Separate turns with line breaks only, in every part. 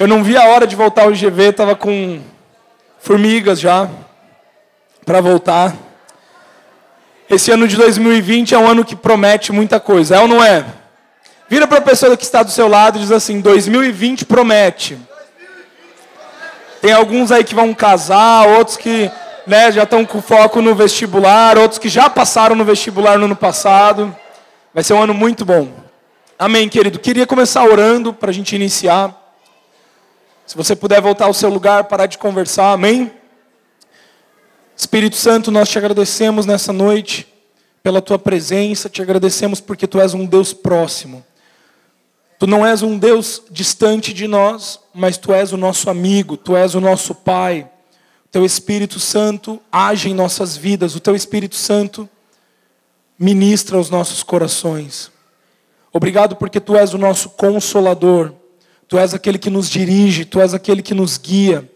Eu não vi a hora de voltar ao GV, tava com formigas já para voltar. Esse ano de 2020 é um ano que promete muita coisa, é ou não é? Vira para a pessoa que está do seu lado e diz assim: 2020 promete. Tem alguns aí que vão casar, outros que né, já estão com foco no vestibular, outros que já passaram no vestibular no ano passado. Vai ser um ano muito bom. Amém, querido. Queria começar orando para a gente iniciar. Se você puder voltar ao seu lugar, parar de conversar, amém? Espírito Santo, nós te agradecemos nessa noite pela tua presença, te agradecemos porque tu és um Deus próximo. Tu não és um Deus distante de nós, mas tu és o nosso amigo, tu és o nosso Pai. O teu Espírito Santo age em nossas vidas, o teu Espírito Santo ministra aos nossos corações. Obrigado porque tu és o nosso consolador. Tu és aquele que nos dirige, tu és aquele que nos guia.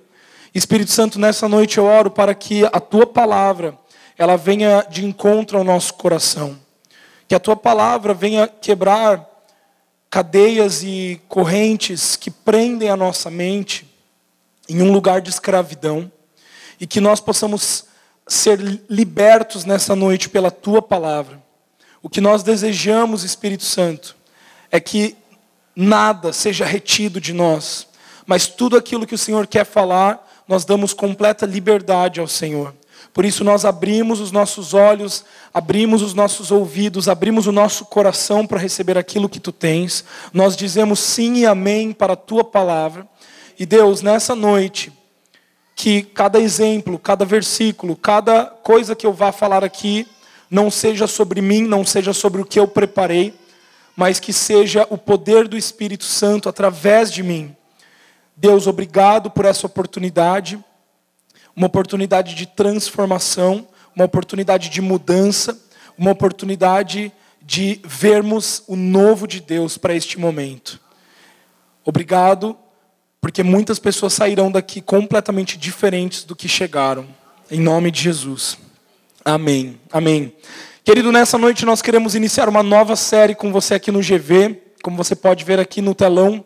Espírito Santo, nessa noite eu oro para que a tua palavra ela venha de encontro ao nosso coração. Que a tua palavra venha quebrar cadeias e correntes que prendem a nossa mente em um lugar de escravidão e que nós possamos ser libertos nessa noite pela tua palavra. O que nós desejamos, Espírito Santo, é que nada seja retido de nós, mas tudo aquilo que o Senhor quer falar, nós damos completa liberdade ao Senhor. Por isso nós abrimos os nossos olhos, abrimos os nossos ouvidos, abrimos o nosso coração para receber aquilo que tu tens. Nós dizemos sim e amém para a tua palavra. E Deus, nessa noite, que cada exemplo, cada versículo, cada coisa que eu vá falar aqui, não seja sobre mim, não seja sobre o que eu preparei, mas que seja o poder do Espírito Santo através de mim. Deus, obrigado por essa oportunidade, uma oportunidade de transformação, uma oportunidade de mudança, uma oportunidade de vermos o novo de Deus para este momento. Obrigado, porque muitas pessoas sairão daqui completamente diferentes do que chegaram. Em nome de Jesus. Amém. Amém. Querido, nessa noite nós queremos iniciar uma nova série com você aqui no GV, como você pode ver aqui no telão.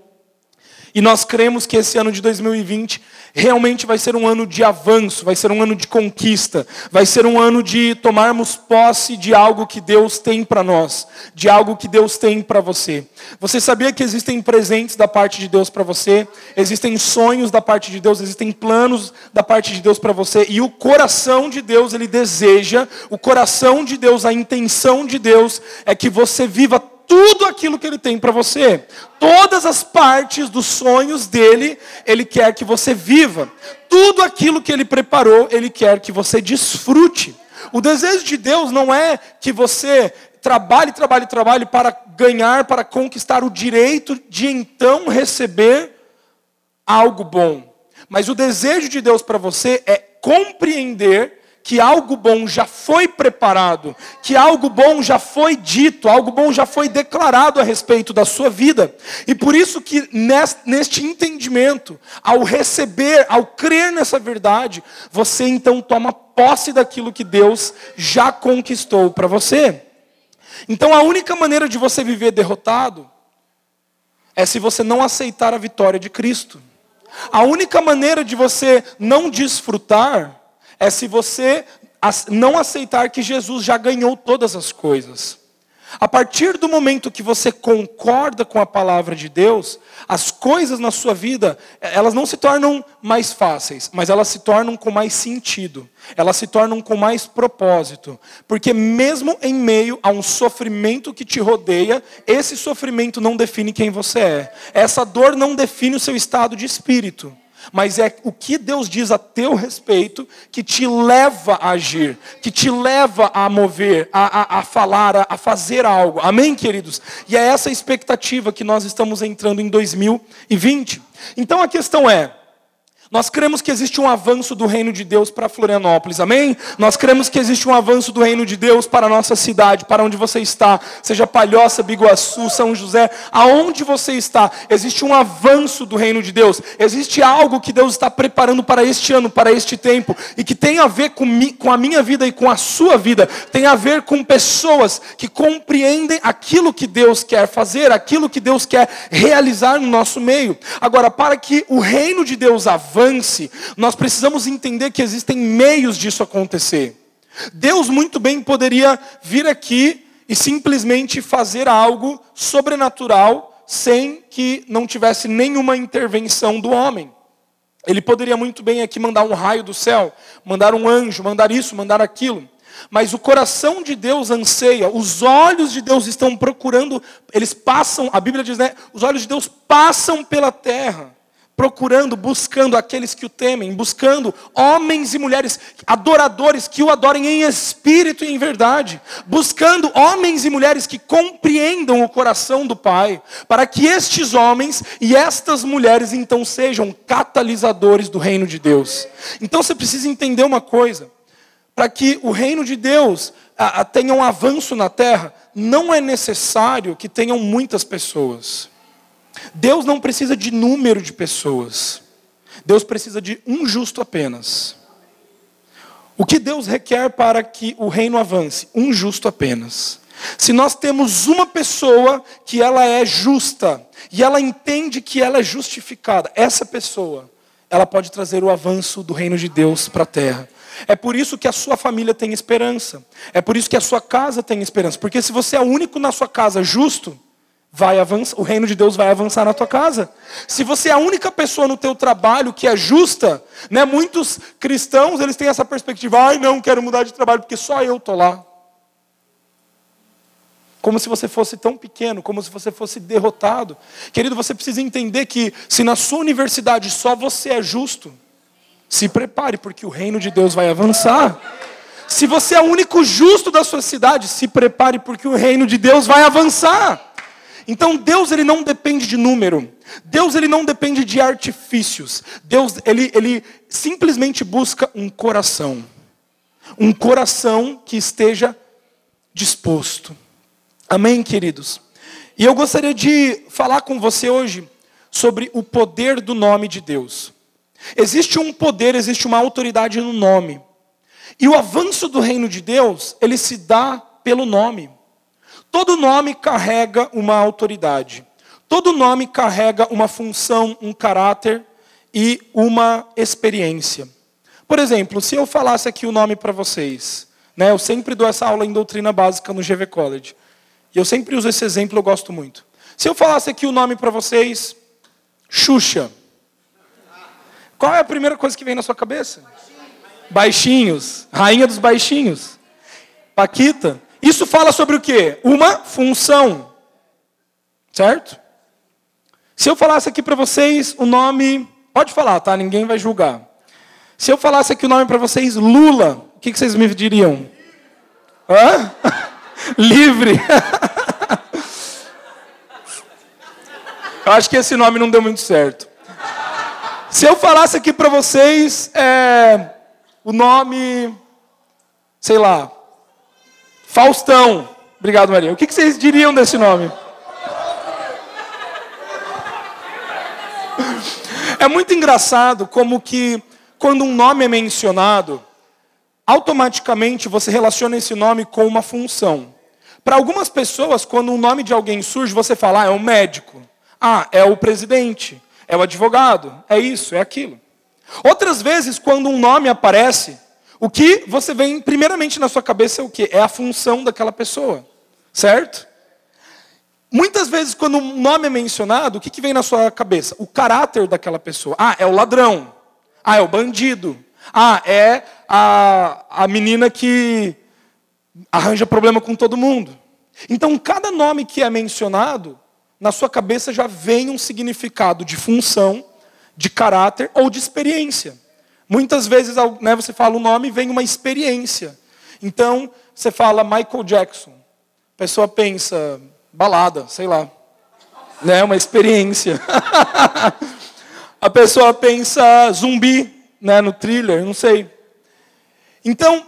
E nós cremos que esse ano de 2020 realmente vai ser um ano de avanço, vai ser um ano de conquista, vai ser um ano de tomarmos posse de algo que Deus tem para nós, de algo que Deus tem para você. Você sabia que existem presentes da parte de Deus para você? Existem sonhos da parte de Deus, existem planos da parte de Deus para você, e o coração de Deus, ele deseja, o coração de Deus, a intenção de Deus é que você viva tudo aquilo que ele tem para você. Todas as partes dos sonhos dele, ele quer que você viva. Tudo aquilo que ele preparou, ele quer que você desfrute. O desejo de Deus não é que você trabalhe, trabalhe, trabalhe para ganhar, para conquistar o direito de então receber algo bom. Mas o desejo de Deus para você é compreender que algo bom já foi preparado, que algo bom já foi dito, algo bom já foi declarado a respeito da sua vida. E por isso que neste entendimento, ao receber, ao crer nessa verdade, você então toma posse daquilo que Deus já conquistou para você. Então a única maneira de você viver derrotado é se você não aceitar a vitória de Cristo. A única maneira de você não desfrutar é se você não aceitar que Jesus já ganhou todas as coisas. A partir do momento que você concorda com a palavra de Deus, as coisas na sua vida, elas não se tornam mais fáceis, mas elas se tornam com mais sentido, elas se tornam com mais propósito. Porque mesmo em meio a um sofrimento que te rodeia, esse sofrimento não define quem você é. Essa dor não define o seu estado de espírito mas é o que Deus diz a teu respeito que te leva a agir, que te leva a mover, a, a, a falar, a, a, fazer algo. Amém, queridos? E é essa expectativa que nós estamos entrando em 2020. Então a questão é: Nós cremos que existe um avanço do reino de Deus para Florianópolis, amém? Nós cremos que existe um avanço do reino de Deus para a nossa cidade, para onde você está, seja Palhoça, Biguaçu, São José, aonde você está, existe um avanço do reino de Deus, existe algo que Deus está preparando para este ano, para este tempo, e que tem a ver com, com a minha vida e com a sua vida, tem a ver com pessoas que compreendem aquilo que Deus quer fazer, aquilo que Deus quer realizar no nosso meio. Agora, para que o reino de Deus avance, avance, nós precisamos entender que existem meios disso acontecer. Deus muito bem poderia vir aqui e simplesmente fazer algo sobrenatural sem que não tivesse nenhuma intervenção do homem. Ele poderia muito bem aqui mandar um raio do céu, mandar um anjo, mandar isso, mandar aquilo. Mas o coração de Deus anseia, os olhos de Deus estão procurando, eles passam, a Bíblia diz, né? Os olhos de Deus passam pela terra procurando, buscando aqueles que o temem, buscando homens e mulheres adoradores que o adorem em espírito e em verdade, buscando homens e mulheres que compreendam o coração do Pai, para que estes homens e estas mulheres então sejam catalisadores do reino de Deus. Então você precisa entender uma coisa: para que o reino de Deus a, a, tenha um avanço na terra, não é necessário que tenham muitas pessoas. Deus não precisa de número de pessoas. Deus precisa de um justo apenas. O que Deus requer para que o reino avance? Um justo apenas. Se nós temos uma pessoa que ela é justa e ela entende que ela é justificada, essa pessoa, ela pode trazer o avanço do reino de Deus para a terra. É por isso que a sua família tem esperança. É por isso que a sua casa tem esperança. Porque se você é o único na sua casa justo, vai avançar, o reino de Deus vai avançar na tua casa. Se você é a única pessoa no teu trabalho que é justa, né, muitos cristãos, eles têm essa perspectiva, ai não, quero mudar de trabalho porque só eu tô lá. Como se você fosse tão pequeno, como se você fosse derrotado. Querido, você precisa entender que se na sua universidade só você é justo, se prepare porque o reino de Deus vai avançar. Se você é o único justo da sua cidade, se prepare porque o reino de Deus vai avançar. Então Deus ele não depende de número. Deus ele não depende de artifícios. Deus ele, ele simplesmente busca um coração. Um coração que esteja disposto. Amém, queridos? E eu gostaria de falar com você hoje sobre o poder do nome de Deus. Existe um poder, existe uma autoridade no nome. E o avanço do reino de Deus, ele se dá pelo nome. Todo nome carrega uma autoridade. Todo nome carrega uma função, um caráter e uma experiência. Por exemplo, se eu falasse aqui o nome para vocês, né, eu sempre dou essa aula em doutrina básica no GV College. E eu sempre uso esse exemplo, eu gosto muito. Se eu falasse aqui o nome para vocês, Xuxa. Qual é a primeira coisa que vem na sua cabeça? Baixinhos. Rainha dos baixinhos. Paquita. Isso fala sobre o quê? Uma função. Certo? Se eu falasse aqui para vocês o nome. Pode falar, tá? Ninguém vai julgar. Se eu falasse aqui o nome para vocês, Lula, o que, que vocês me diriam? Hã? Livre. eu acho que esse nome não deu muito certo. Se eu falasse aqui para vocês é, o nome, sei lá, Faustão. Obrigado, Maria. O que vocês diriam desse nome? É muito engraçado como que quando um nome é mencionado, automaticamente você relaciona esse nome com uma função. Para algumas pessoas, quando o nome de alguém surge, você fala, ah, é o médico. Ah, é o presidente. É o advogado. É isso, é aquilo. Outras vezes, quando um nome aparece, o que você vem primeiramente na sua cabeça é o que? É a função daquela pessoa, certo? Muitas vezes, quando um nome é mencionado, o que, que vem na sua cabeça? O caráter daquela pessoa. Ah, é o ladrão. Ah, é o bandido. Ah, é a, a menina que arranja problema com todo mundo. Então, cada nome que é mencionado, na sua cabeça já vem um significado de função, de caráter ou de experiência. Muitas vezes né, você fala o nome e vem uma experiência. Então, você fala Michael Jackson. A pessoa pensa, balada, sei lá. Né, uma experiência. a pessoa pensa zumbi, né, no thriller, não sei. Então,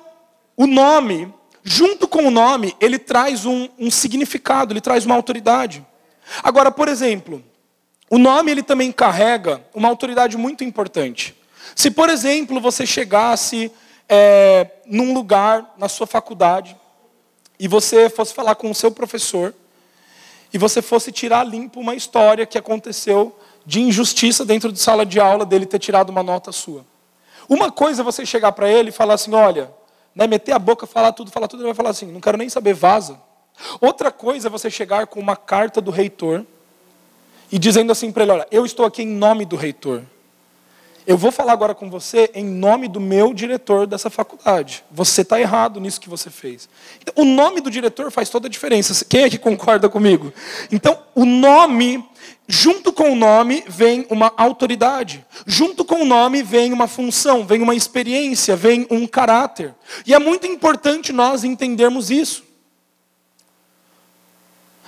o nome, junto com o nome, ele traz um, um significado, ele traz uma autoridade. Agora, por exemplo, o nome ele também carrega uma autoridade muito importante. Se, por exemplo, você chegasse é, num lugar na sua faculdade e você fosse falar com o seu professor e você fosse tirar limpo uma história que aconteceu de injustiça dentro de sala de aula dele ter tirado uma nota sua. Uma coisa é você chegar para ele e falar assim, olha, né, meter a boca, falar tudo, falar tudo, ele vai falar assim, não quero nem saber, vaza. Outra coisa é você chegar com uma carta do reitor e dizendo assim para ele, olha, eu estou aqui em nome do reitor. Eu vou falar agora com você em nome do meu diretor dessa faculdade. Você está errado nisso que você fez. Então, o nome do diretor faz toda a diferença. Quem é que concorda comigo? Então, o nome, junto com o nome, vem uma autoridade. Junto com o nome, vem uma função, vem uma experiência, vem um caráter. E é muito importante nós entendermos isso.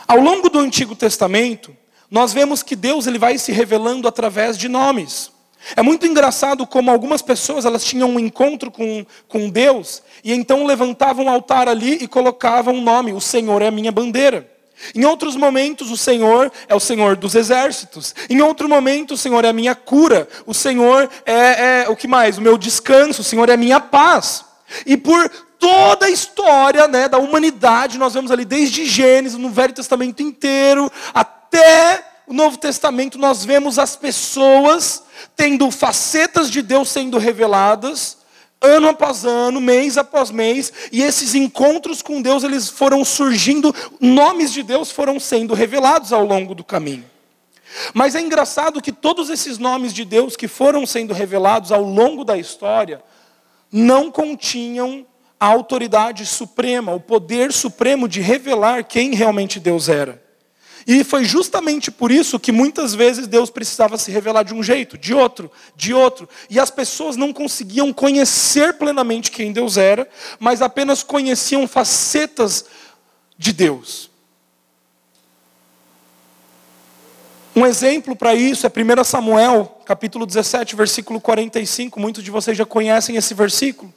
Ao longo do Antigo Testamento, nós vemos que Deus ele vai se revelando através de nomes. É muito engraçado como algumas pessoas elas tinham um encontro com, com Deus e então levantavam um altar ali e colocavam um nome: O Senhor é a minha bandeira. Em outros momentos, o Senhor é o Senhor dos exércitos. Em outro momento, o Senhor é a minha cura. O Senhor é, é o que mais? O meu descanso. O Senhor é a minha paz. E por toda a história né, da humanidade, nós vemos ali desde Gênesis, no Velho Testamento inteiro, até o Novo Testamento, nós vemos as pessoas tendo facetas de Deus sendo reveladas, ano após ano, mês após mês, e esses encontros com Deus, eles foram surgindo, nomes de Deus foram sendo revelados ao longo do caminho. Mas é engraçado que todos esses nomes de Deus que foram sendo revelados ao longo da história, não continham a autoridade suprema, o poder supremo de revelar quem realmente Deus era. E foi justamente por isso que muitas vezes Deus precisava se revelar de um jeito, de outro, de outro. E as pessoas não conseguiam conhecer plenamente quem Deus era, mas apenas conheciam facetas de Deus. Um exemplo para isso é 1 Samuel, capítulo 17, versículo 45. Muitos de vocês já conhecem esse versículo.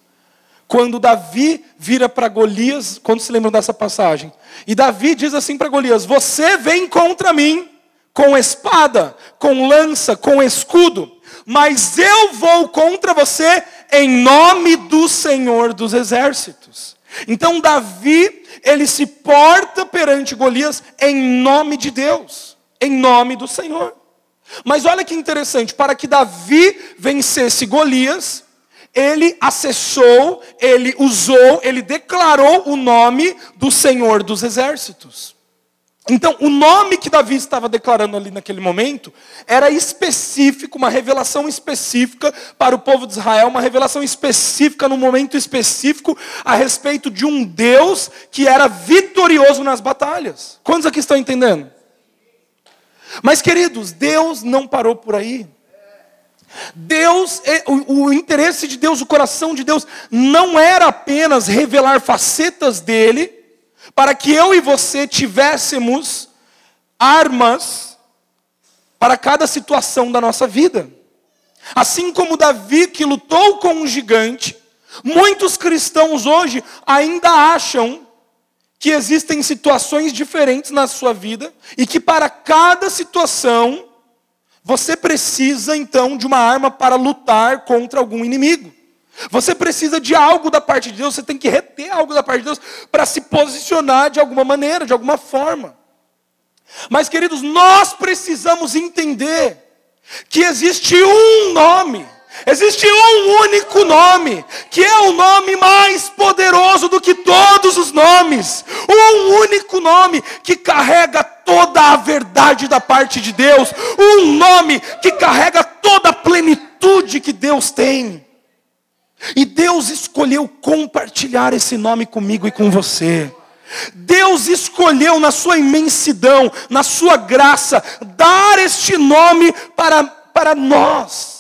Quando Davi vira para Golias, quando se lembram dessa passagem? E Davi diz assim para Golias: Você vem contra mim com espada, com lança, com escudo, mas eu vou contra você em nome do Senhor dos exércitos. Então Davi, ele se porta perante Golias em nome de Deus, em nome do Senhor. Mas olha que interessante, para que Davi vencesse Golias, ele acessou, ele usou, ele declarou o nome do Senhor dos Exércitos. Então, o nome que Davi estava declarando ali naquele momento era específico, uma revelação específica para o povo de Israel, uma revelação específica, num momento específico, a respeito de um Deus que era vitorioso nas batalhas. Quantos aqui estão entendendo? Mas, queridos, Deus não parou por aí. Deus, é, o, o, interesse de Deus, o coração de Deus, não era apenas revelar facetas dele, para que eu e você tivéssemos armas para cada situação da nossa vida. Assim como Davi que lutou com um gigante, muitos cristãos hoje ainda acham que existem situações diferentes na sua vida e que para cada situação você precisa então de uma arma para lutar contra algum inimigo. Você precisa de algo da parte de Deus, você tem que reter algo da parte de Deus para se posicionar de alguma maneira, de alguma forma. Mas, queridos, nós precisamos entender que existe um nome Existe um único nome, que é o nome mais poderoso do que todos os nomes. Um único nome que carrega toda a verdade da parte de Deus. Um nome que carrega toda a plenitude que Deus tem. E Deus escolheu compartilhar esse nome comigo e com você. Deus escolheu na sua imensidão, na sua graça, dar este nome para, para nós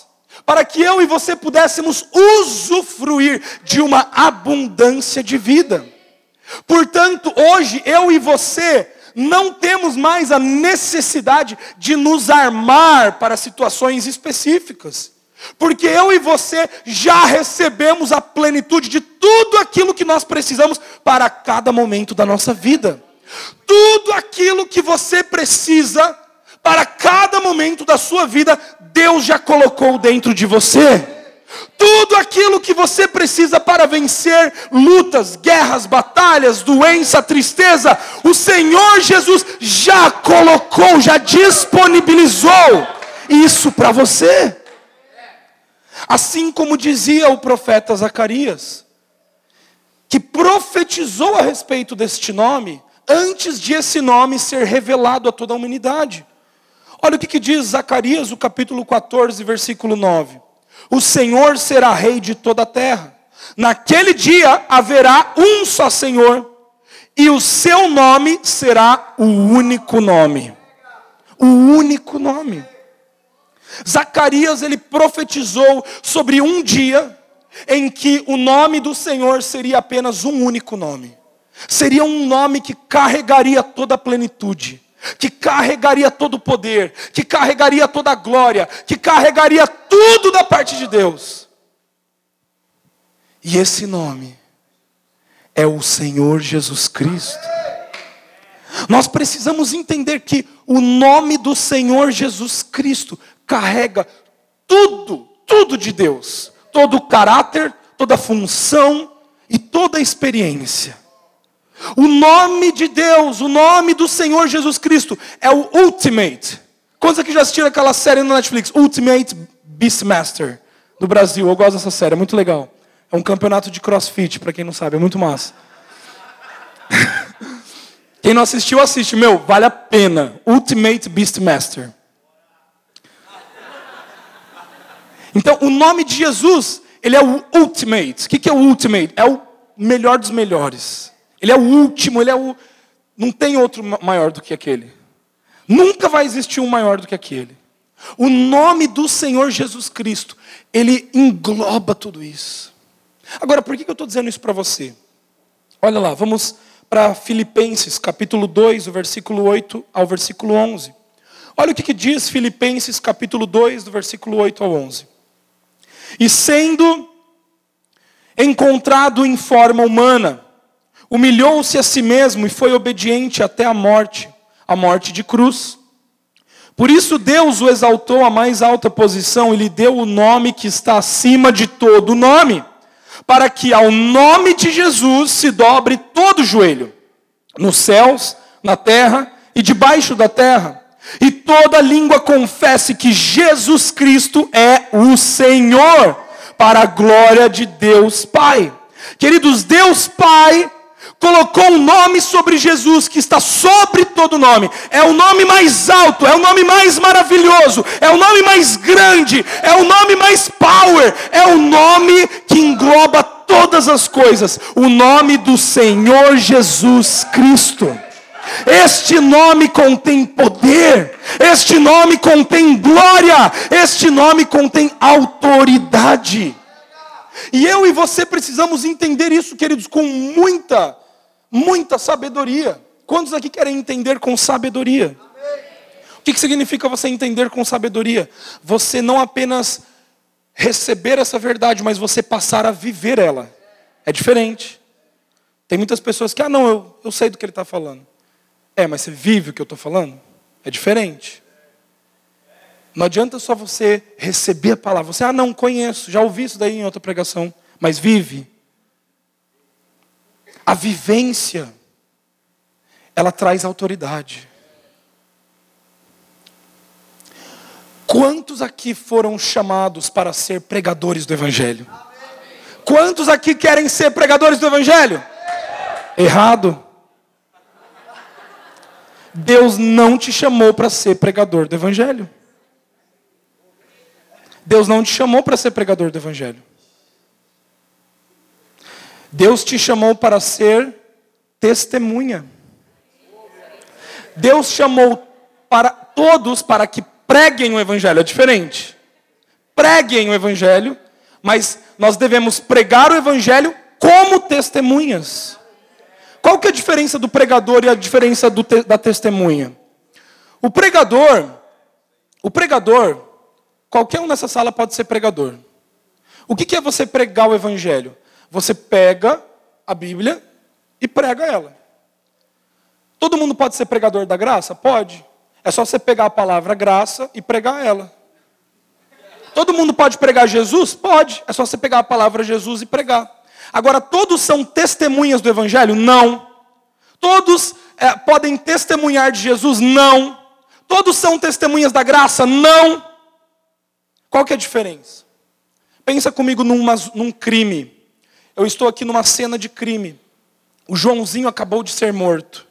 para que eu e você pudéssemos usufruir de uma abundância de vida. Portanto, hoje eu e você não temos mais a necessidade de nos armar para situações específicas. Porque eu e você já recebemos a plenitude de tudo aquilo que nós precisamos para cada momento da nossa vida. Tudo aquilo que você precisa para cada momento da sua vida, Deus já colocou dentro de você. Tudo aquilo que você precisa para vencer lutas, guerras, batalhas, doença, tristeza, o Senhor Jesus já colocou, já disponibilizou isso para você. Assim como dizia o profeta Zacarias, que profetizou a respeito deste nome, antes de esse nome ser revelado a toda a humanidade. Olha o que, que diz Zacarias, o capítulo 14, versículo 9: O Senhor será rei de toda a terra. Naquele dia haverá um só Senhor, e o seu nome será o único nome. O único nome. Zacarias ele profetizou sobre um dia em que o nome do Senhor seria apenas um único nome. Seria um nome que carregaria toda a plenitude, que carregaria todo o poder, que carregaria toda a glória, que carregaria tudo da parte de Deus. E esse nome é o Senhor Jesus Cristo. Nós precisamos entender que o nome do Senhor Jesus Cristo carrega tudo, tudo de Deus, todo o caráter, toda a função e toda a experiência. O nome de Deus, o nome do Senhor Jesus Cristo é o Ultimate. Quantos aqui já assistiram aquela série no Netflix? Ultimate Beastmaster, do Brasil. Eu gosto dessa série, é muito legal. É um campeonato de crossfit, para quem não sabe, é muito massa. quem não assistiu, assiste. Meu, vale a pena. Ultimate Beastmaster. Então, o nome de Jesus, ele é o ultimate. O que é o ultimate? É o melhor dos melhores. Ele é o último, ele é o. Não tem outro maior do que aquele. Nunca vai existir um maior do que aquele. O nome do Senhor Jesus Cristo, ele engloba tudo isso. Agora, por que eu estou dizendo isso para você? Olha lá, vamos para Filipenses, capítulo 2, o versículo 8 ao versículo 11. Olha o que, que diz Filipenses, capítulo 2, do versículo 8 ao 11. E sendo encontrado em forma humana, humilhou-se a si mesmo e foi obediente até a morte a morte de cruz. Por isso Deus o exaltou à mais alta posição e lhe deu o nome que está acima de todo nome, para que ao nome de Jesus se dobre todo joelho, nos céus, na terra e debaixo da terra e toda língua confesse que Jesus Cristo é o Senhor, para a glória de Deus Pai. Queridos, Deus Pai colocou um nome sobre Jesus que está sobre todo nome. É o nome mais alto, é o nome mais maravilhoso, é o nome mais grande, é o nome mais power, é o nome que engloba todas as coisas. O nome do Senhor Jesus Cristo. Este nome contém poder, este nome contém glória, este nome contém autoridade. E eu e você precisamos entender isso, queridos, com muita, muita sabedoria. Quantos aqui querem entender com sabedoria? O que significa você entender com sabedoria? Você não apenas receber essa verdade, mas você passar a viver ela. É diferente. Tem muitas pessoas que, ah, não, eu, eu sei do que ele está falando. É, mas você vive o que eu estou falando? É diferente. Não adianta só você receber a palavra. Você, ah, não, conheço, já ouvi isso daí em outra pregação. Mas vive. A vivência, ela traz autoridade. Quantos aqui foram chamados para ser pregadores do Evangelho? Quantos aqui querem ser pregadores do Evangelho? Errado. Deus não te chamou para ser pregador do Evangelho. Deus não te chamou para ser pregador do Evangelho. Deus te chamou para ser testemunha. Deus chamou para todos para que preguem o Evangelho. É diferente. Preguem o Evangelho, mas nós devemos pregar o Evangelho como testemunhas. Qual que é a diferença do pregador e a diferença te, da testemunha? O pregador, o pregador, qualquer um nessa sala pode ser pregador. O que, que é você pregar o evangelho? Você pega a Bíblia e prega ela. Todo mundo pode ser pregador da graça? Pode. É só você pegar a palavra graça e pregar ela. Todo mundo pode pregar Jesus? Pode. É só você pegar a palavra Jesus e pregar. Agora, todos são testemunhas do Evangelho? Não. Todos é, podem testemunhar de Jesus? Não. Todos são testemunhas da graça? Não. Qual que é a diferença? Pensa comigo numa, num crime. Eu estou aqui numa cena de crime. O Joãozinho acabou de ser morto.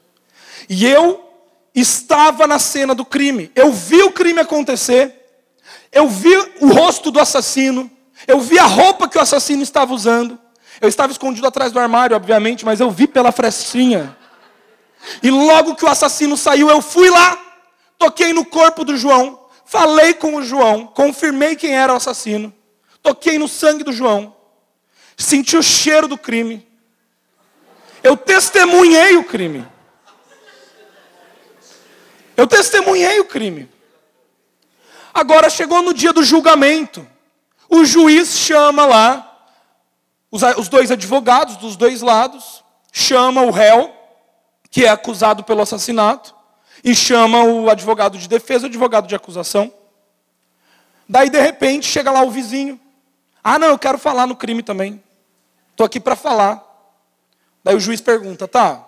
E eu estava na cena do crime. Eu vi o crime acontecer. Eu vi o rosto do assassino. Eu vi a roupa que o assassino estava usando. Eu estava escondido atrás do armário, obviamente, mas eu vi pela frestinha. E logo que o assassino saiu, eu fui lá, toquei no corpo do João, falei com o João, confirmei quem era o assassino, toquei no sangue do João, senti o cheiro do crime. Eu testemunhei o crime. Eu testemunhei o crime. Agora chegou no dia do julgamento. O juiz chama lá os, dois advogados dos dois lados, chama o réu, que é acusado pelo assassinato, e chama o advogado de defesa, o advogado de acusação. Daí, de repente, chega lá o vizinho. Ah, não, eu quero falar no crime também. Estou aqui para falar. Daí o juiz pergunta, tá,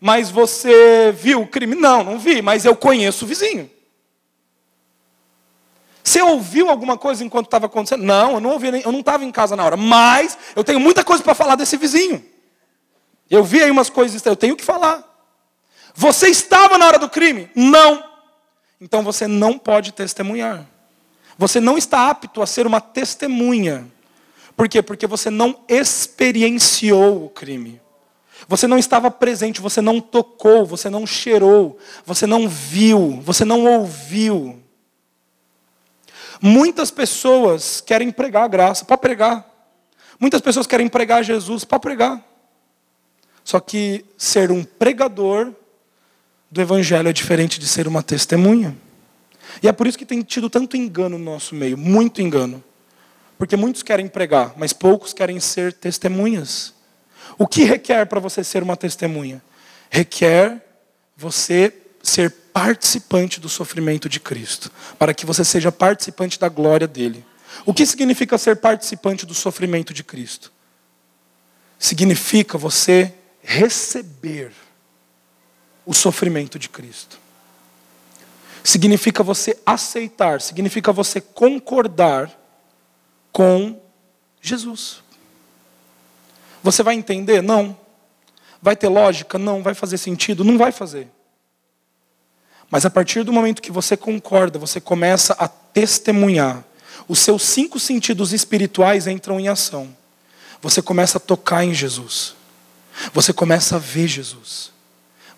mas você viu o crime? Não, não vi, mas eu conheço o vizinho. Você ouviu alguma coisa enquanto estava acontecendo? Não, eu não ouvi, eu não estava em casa na hora. Mas eu tenho muita coisa para falar desse vizinho. Eu vi aí umas coisas, eu tenho que falar. Você estava na hora do crime? Não. Então você não pode testemunhar. Você não está apto a ser uma testemunha. Por quê? Porque você não experienciou o crime. Você não estava presente, você não tocou, você não cheirou, você não viu, você não ouviu. Muitas pessoas querem pregar a graça, para pregar. Muitas pessoas querem pregar Jesus, para pregar. Só que ser um pregador do Evangelho é diferente de ser uma testemunha. E é por isso que tem tido tanto engano no nosso meio, muito engano. Porque muitos querem pregar, mas poucos querem ser testemunhas. O que requer para você ser uma testemunha? Requer você ser participante do sofrimento de Cristo, para que você seja participante da glória dele. O que significa ser participante do sofrimento de Cristo? Significa você receber o sofrimento de Cristo. Significa você aceitar, significa você concordar com Jesus. Você vai entender? Não. Vai ter lógica? Não. Vai fazer sentido? Não vai fazer. Mas a partir do momento que você concorda, você começa a testemunhar. Os seus cinco sentidos espirituais entram em ação. Você começa a tocar em Jesus. Você começa a ver Jesus.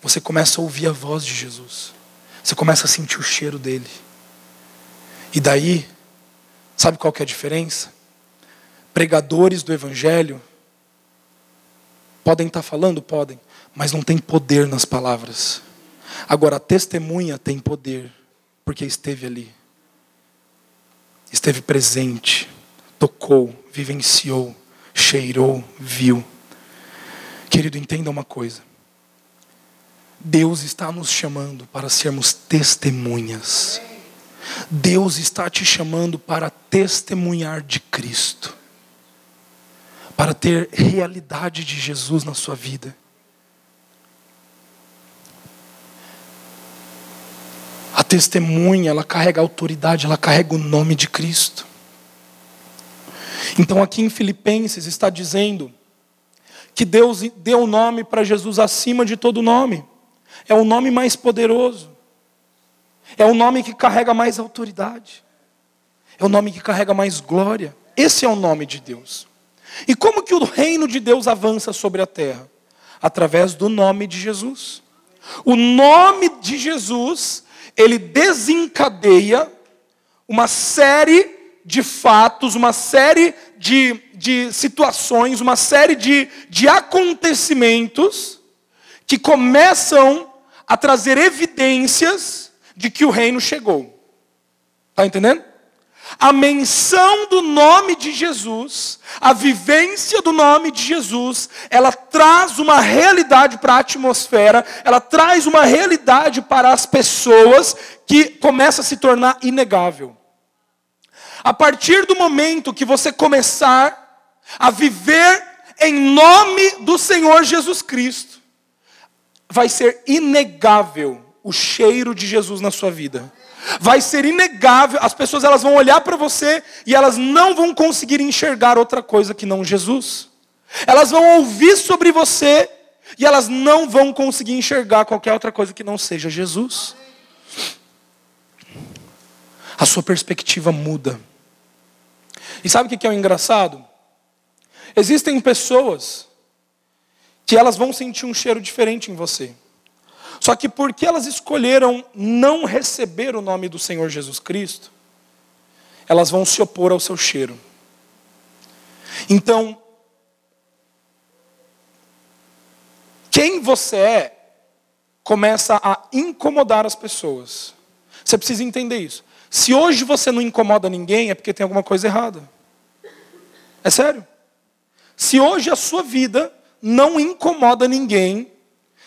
Você começa a ouvir a voz de Jesus. Você começa a sentir o cheiro dele. E daí, sabe qual que é a diferença? Pregadores do Evangelho podem estar falando? Podem, mas não tem poder nas palavras. Agora, a testemunha tem poder, porque esteve ali, esteve presente, tocou, vivenciou, cheirou, viu. Querido, entenda uma coisa. Deus está nos chamando para sermos testemunhas. Deus está te chamando para testemunhar de Cristo, para ter realidade de Jesus na sua vida. A testemunha, ela carrega autoridade, ela carrega o nome de Cristo. Então, aqui em Filipenses está dizendo que Deus deu o nome para Jesus acima de todo nome. É o nome mais poderoso. É o nome que carrega mais autoridade. É o nome que carrega mais glória. Esse é o nome de Deus. E como que o reino de Deus avança sobre a terra? Através do nome de Jesus. O nome de Jesus ele desencadeia uma série de fatos, uma série de, de situações, uma série de, de acontecimentos que começam a trazer evidências de que o reino chegou. Está entendendo? A menção do nome de Jesus, a vivência do nome de Jesus, ela traz uma realidade para a atmosfera, ela traz uma realidade para as pessoas que começa a se tornar inegável. A partir do momento que você começar a viver em nome do Senhor Jesus Cristo, vai ser inegável o cheiro de Jesus na sua vida. Vai ser inegável, as pessoas elas vão olhar para você e elas não vão conseguir enxergar outra coisa que não Jesus. Elas vão ouvir sobre você e elas não vão conseguir enxergar qualquer outra coisa que não seja Jesus. A sua perspectiva muda. E sabe o que é o engraçado? Existem pessoas que elas vão sentir um cheiro diferente em você. Só que porque elas escolheram não receber o nome do Senhor Jesus Cristo, elas vão se opor ao seu cheiro. Então, quem você é começa a incomodar as pessoas. Você precisa entender isso. Se hoje você não incomoda ninguém, é porque tem alguma coisa errada. É sério. Se hoje a sua vida não incomoda ninguém,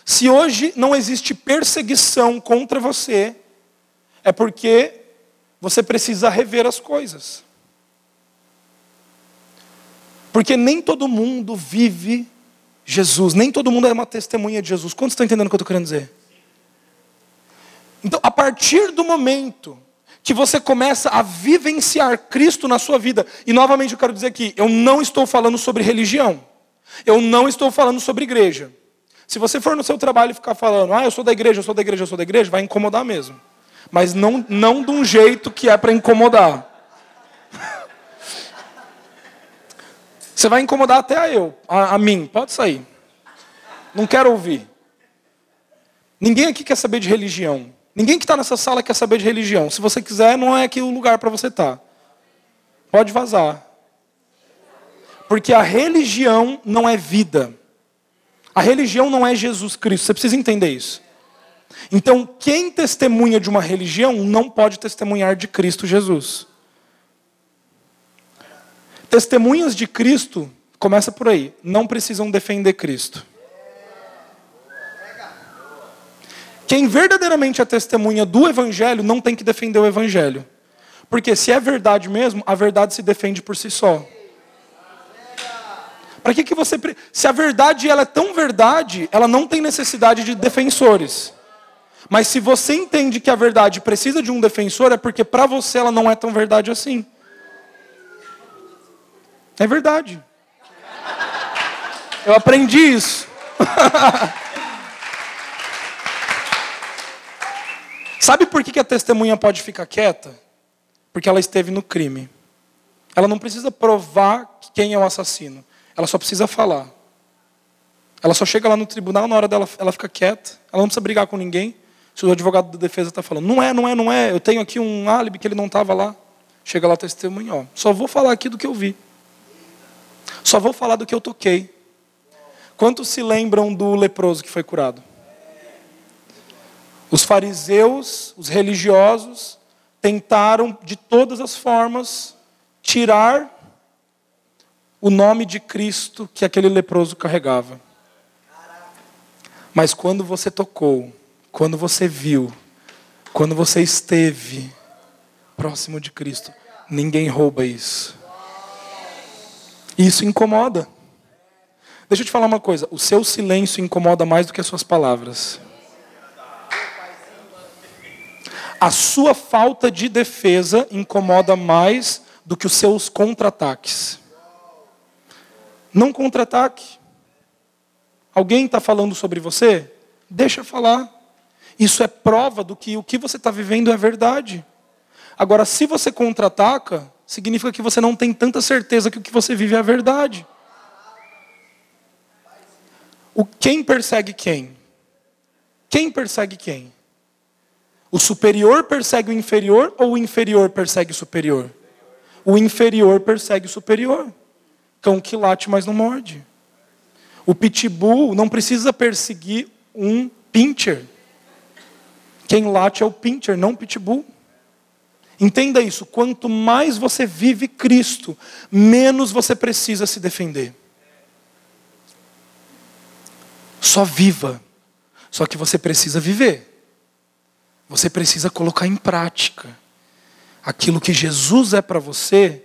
se hoje não existe perseguição contra você, é porque você precisa rever as coisas. Porque nem todo mundo vive Jesus, nem todo mundo é uma testemunha de Jesus. Quantos estão entendendo o que eu estou querendo dizer? Então, a partir do momento que você começa a vivenciar Cristo na sua vida, e novamente eu quero dizer aqui, eu não estou falando sobre religião, eu não estou falando sobre igreja. Se você for no seu trabalho e ficar falando, ah, eu sou da igreja, eu sou da igreja, eu sou da igreja, vai incomodar mesmo. Mas não, não de um jeito que é para incomodar. Você vai incomodar até a eu, a, a mim. Pode sair. Não quero ouvir. Ninguém aqui quer saber de religião. Ninguém que está nessa sala quer saber de religião. Se você quiser, não é aqui o lugar para você estar. Tá. Pode vazar. Porque a religião não é vida. A religião não é Jesus Cristo, você precisa entender isso. Então, quem testemunha de uma religião não pode testemunhar de Cristo Jesus. Testemunhas de Cristo, começa por aí, não precisam defender Cristo. Quem verdadeiramente é testemunha do Evangelho não tem que defender o Evangelho. Porque se é verdade mesmo, a verdade se defende por si só. Para que, que você. Se a verdade ela é tão verdade, ela não tem necessidade de defensores. Mas se você entende que a verdade precisa de um defensor, é porque para você ela não é tão verdade assim. É verdade. Eu aprendi isso. Sabe por que a testemunha pode ficar quieta? Porque ela esteve no crime. Ela não precisa provar quem é o assassino. Ela só precisa falar. Ela só chega lá no tribunal, na hora dela, ela fica quieta. Ela não precisa brigar com ninguém. Se o advogado da defesa está falando, não é, não é, não é, eu tenho aqui um álibi que ele não estava lá. Chega lá testemunho, ó. Só vou falar aqui do que eu vi. Só vou falar do que eu toquei. Quantos se lembram do leproso que foi curado? Os fariseus, os religiosos, tentaram de todas as formas tirar o nome de Cristo que aquele leproso carregava. Mas quando você tocou, quando você viu, quando você esteve próximo de Cristo, ninguém rouba isso. Isso incomoda. Deixa eu te falar uma coisa: o seu silêncio incomoda mais do que as suas palavras. A sua falta de defesa incomoda mais do que os seus contra-ataques. Não contra-ataque. Alguém está falando sobre você? Deixa falar. Isso é prova do que o que você está vivendo é verdade. Agora, se você contra-ataca, significa que você não tem tanta certeza que o que você vive é verdade. O quem persegue quem? Quem persegue quem? O superior persegue o inferior ou o inferior persegue o superior? O inferior persegue o superior. Cão que late, mas não morde. O pitbull não precisa perseguir um pincher. Quem late é o pincher, não o pitbull. Entenda isso: quanto mais você vive Cristo, menos você precisa se defender. Só viva. Só que você precisa viver. Você precisa colocar em prática aquilo que Jesus é para você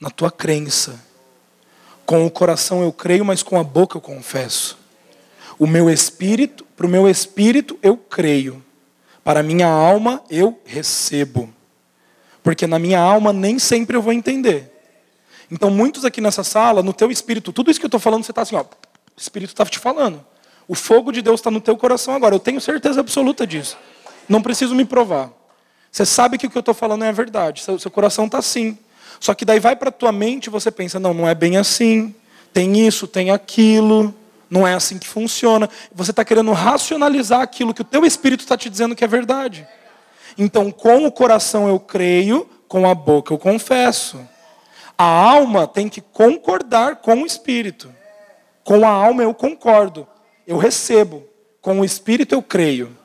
na tua crença. Com o coração eu creio, mas com a boca eu confesso. O meu espírito, para o meu espírito eu creio. Para a minha alma eu recebo. Porque na minha alma nem sempre eu vou entender. Então, muitos aqui nessa sala, no teu espírito, tudo isso que eu estou falando, você está assim, ó, o espírito está te falando. O fogo de Deus está no teu coração agora. Eu tenho certeza absoluta disso. Não preciso me provar. Você sabe que o que eu estou falando é a verdade. Seu, seu coração está assim. Só que daí vai para a tua mente e você pensa, não, não é bem assim. Tem isso, tem aquilo. Não é assim que funciona. Você está querendo racionalizar aquilo que o teu espírito está te dizendo que é verdade. Então, com o coração eu creio, com a boca eu confesso. A alma tem que concordar com o espírito. Com a alma eu concordo, eu recebo. Com o espírito eu creio.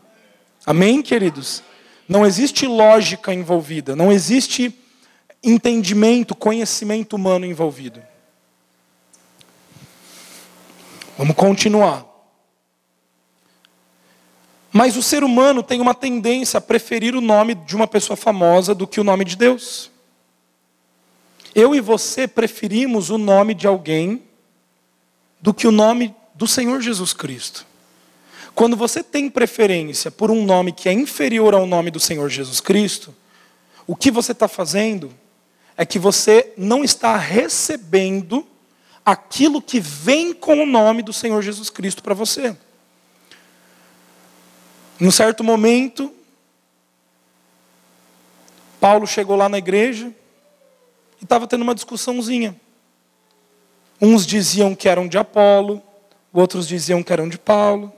Amém, queridos? Não existe lógica envolvida, não existe entendimento, conhecimento humano envolvido. Vamos continuar. Mas o ser humano tem uma tendência a preferir o nome de uma pessoa famosa do que o nome de Deus. Eu e você preferimos o nome de alguém do que o nome do Senhor Jesus Cristo. Quando você tem preferência por um nome que é inferior ao nome do Senhor Jesus Cristo, o que você está fazendo é que você não está recebendo aquilo que vem com o nome do Senhor Jesus Cristo para você. Em um certo momento, Paulo chegou lá na igreja e estava tendo uma discussãozinha. Uns diziam que eram de Apolo, outros diziam que eram de Paulo.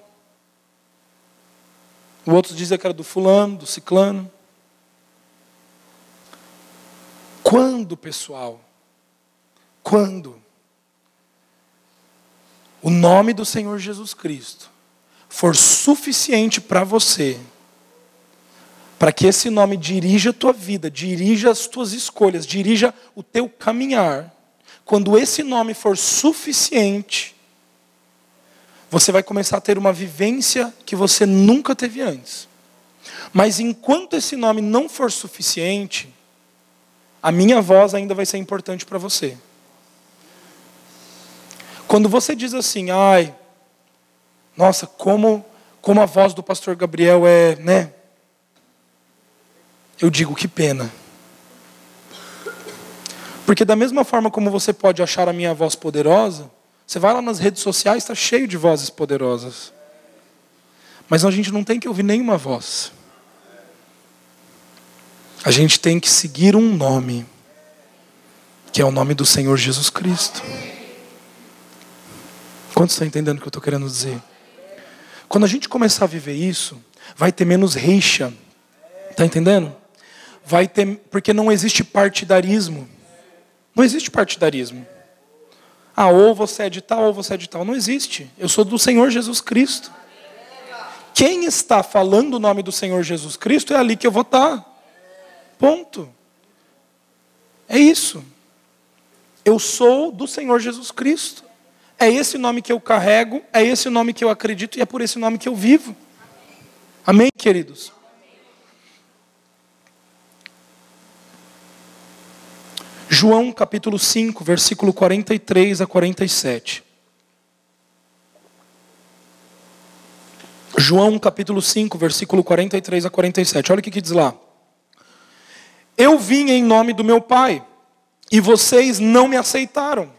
O outro dizia que era do fulano, do ciclano. Quando, pessoal? Quando o nome do Senhor Jesus Cristo for suficiente para você, para que esse nome dirija a tua vida, dirija as tuas escolhas, dirija o teu caminhar, quando esse nome for suficiente, você vai começar a ter uma vivência que você nunca teve antes. Mas enquanto esse nome não for suficiente, a minha voz ainda vai ser importante para você. Quando você diz assim, ai, nossa, como, como a voz do pastor Gabriel é, né? Eu digo que pena. Porque da mesma forma como você pode achar a minha voz poderosa, você vai lá nas redes sociais, está cheio de vozes poderosas. Mas a gente não tem que ouvir nenhuma voz. A gente tem que seguir um nome, que é o nome do Senhor Jesus Cristo. Quantos estão entendendo o que eu estou querendo dizer? Quando a gente começar a viver isso, vai ter menos rixa. Está entendendo? Vai ter, porque não existe partidarismo. Não existe partidarismo. Ah, ou você é de tal, ou você é de tal. Não existe. Eu sou do Senhor Jesus Cristo. Quem está falando o nome do Senhor Jesus Cristo é ali que eu vou estar. Ponto. É isso. Eu sou do Senhor Jesus Cristo. É esse nome que eu carrego, é esse nome que eu acredito e é por esse nome que eu vivo. Amém, queridos? João capítulo 5, versículo 43 a 47. João capítulo 5, versículo 43 a 47. Olha o que, que diz lá. Eu vim em nome do meu Pai, e vocês não me aceitaram.